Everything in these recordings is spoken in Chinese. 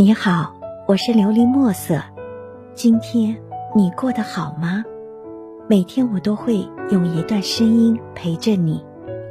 你好，我是琉璃墨色。今天你过得好吗？每天我都会用一段声音陪着你，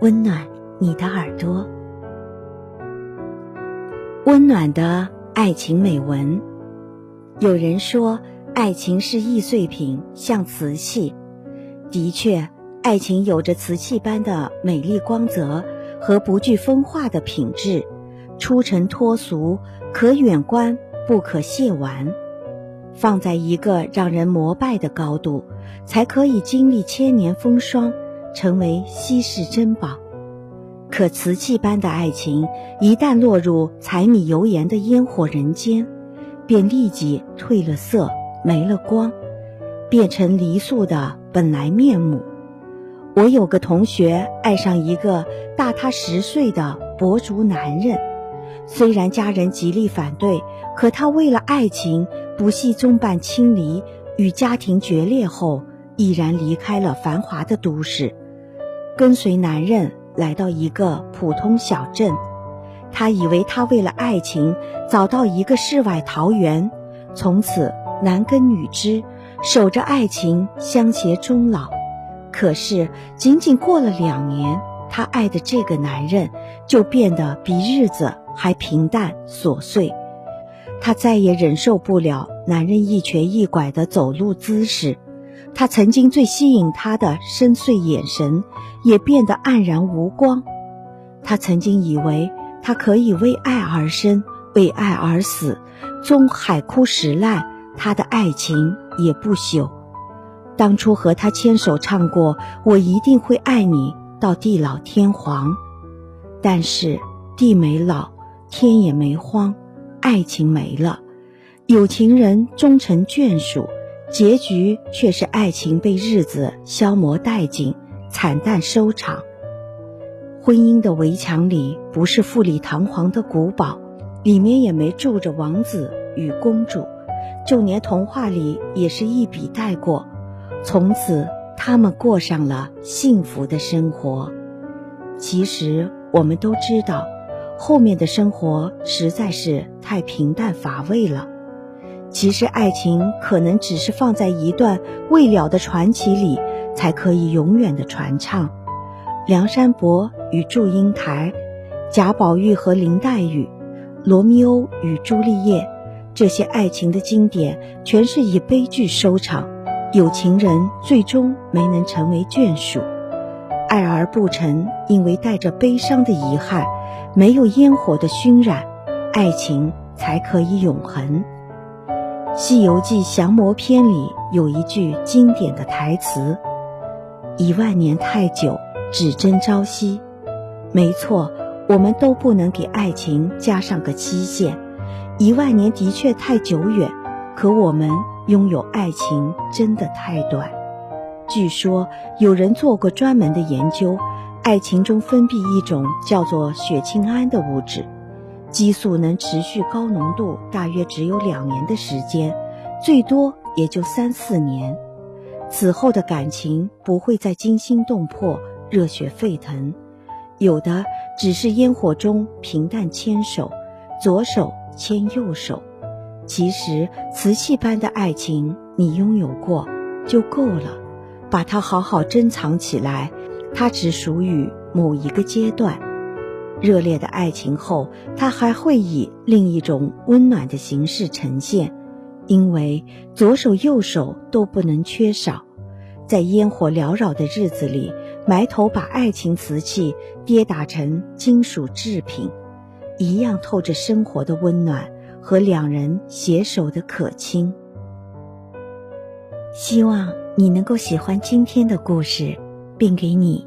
温暖你的耳朵。温暖的爱情美文。有人说，爱情是易碎品，像瓷器。的确，爱情有着瓷器般的美丽光泽和不惧风化的品质，出尘脱俗，可远观，不可亵玩。放在一个让人膜拜的高度，才可以经历千年风霜，成为稀世珍宝。可瓷器般的爱情，一旦落入柴米油盐的烟火人间，便立即褪了色，没了光，变成离素的本来面目。我有个同学爱上一个大他十岁的博族男人，虽然家人极力反对，可他为了爱情不惜纵伴亲离，与家庭决裂后，毅然离开了繁华的都市，跟随男人。来到一个普通小镇，他以为他为了爱情找到一个世外桃源，从此男耕女织，守着爱情相携终老。可是仅仅过了两年，他爱的这个男人就变得比日子还平淡琐碎。他再也忍受不了男人一瘸一拐的走路姿势。他曾经最吸引他的深邃眼神，也变得黯然无光。他曾经以为他可以为爱而生，为爱而死，终海枯石烂，他的爱情也不朽。当初和他牵手唱过“我一定会爱你到地老天荒”，但是地没老，天也没荒，爱情没了，有情人终成眷属。结局却是爱情被日子消磨殆尽，惨淡收场。婚姻的围墙里不是富丽堂皇的古堡，里面也没住着王子与公主，就连童话里也是一笔带过。从此，他们过上了幸福的生活。其实，我们都知道，后面的生活实在是太平淡乏味了。其实，爱情可能只是放在一段未了的传奇里，才可以永远的传唱。梁山伯与祝英台，贾宝玉和林黛玉，罗密欧与朱丽叶，这些爱情的经典，全是以悲剧收场。有情人最终没能成为眷属，爱而不成，因为带着悲伤的遗憾，没有烟火的熏染，爱情才可以永恒。《西游记降魔篇》里有一句经典的台词：“一万年太久，只争朝夕。”没错，我们都不能给爱情加上个期限。一万年的确太久远，可我们拥有爱情真的太短。据说有人做过专门的研究，爱情中分泌一种叫做血清胺的物质。激素能持续高浓度，大约只有两年的时间，最多也就三四年。此后的感情不会再惊心动魄、热血沸腾，有的只是烟火中平淡牵手，左手牵右手。其实瓷器般的爱情，你拥有过就够了，把它好好珍藏起来，它只属于某一个阶段。热烈的爱情后，它还会以另一种温暖的形式呈现，因为左手右手都不能缺少。在烟火缭绕的日子里，埋头把爱情瓷器跌打成金属制品，一样透着生活的温暖和两人携手的可亲。希望你能够喜欢今天的故事，并给你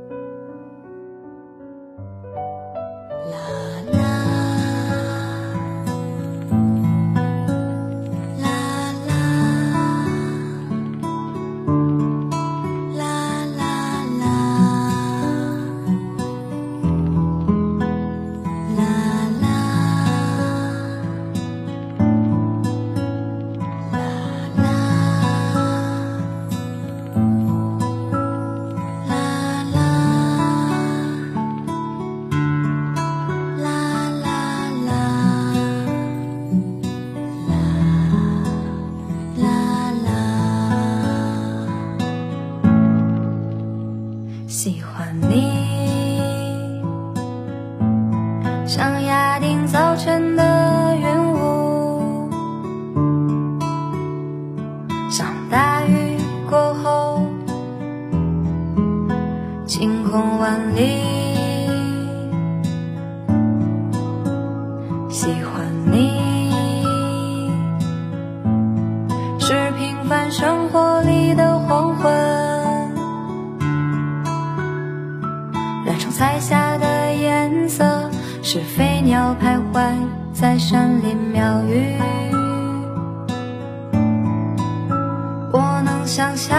喜欢你。像压定早晨的云雾。像大雨过后晴空万里染成彩霞的颜色。是飞鸟徘徊在山林庙宇，我能想象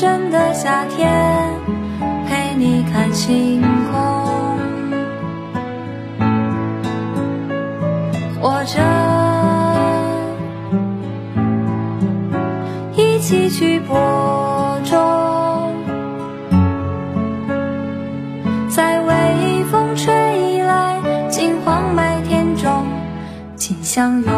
真的夏天，陪你看星空，或者一起去播种，在微风吹来金黄麦田中，紧相拥。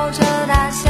奔跑着大笑，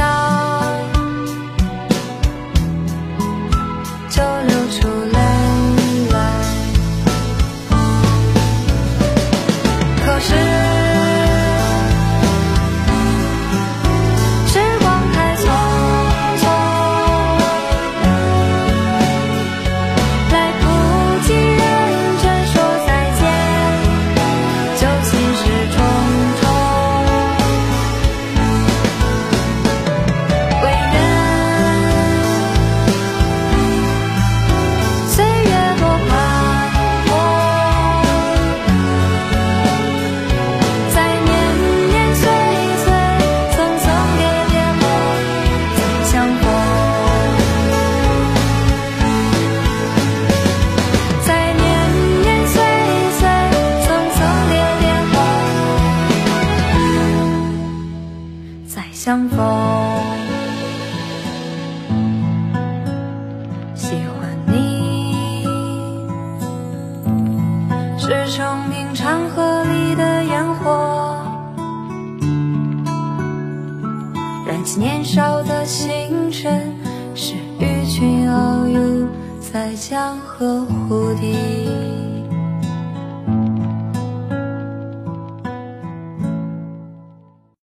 江河湖底。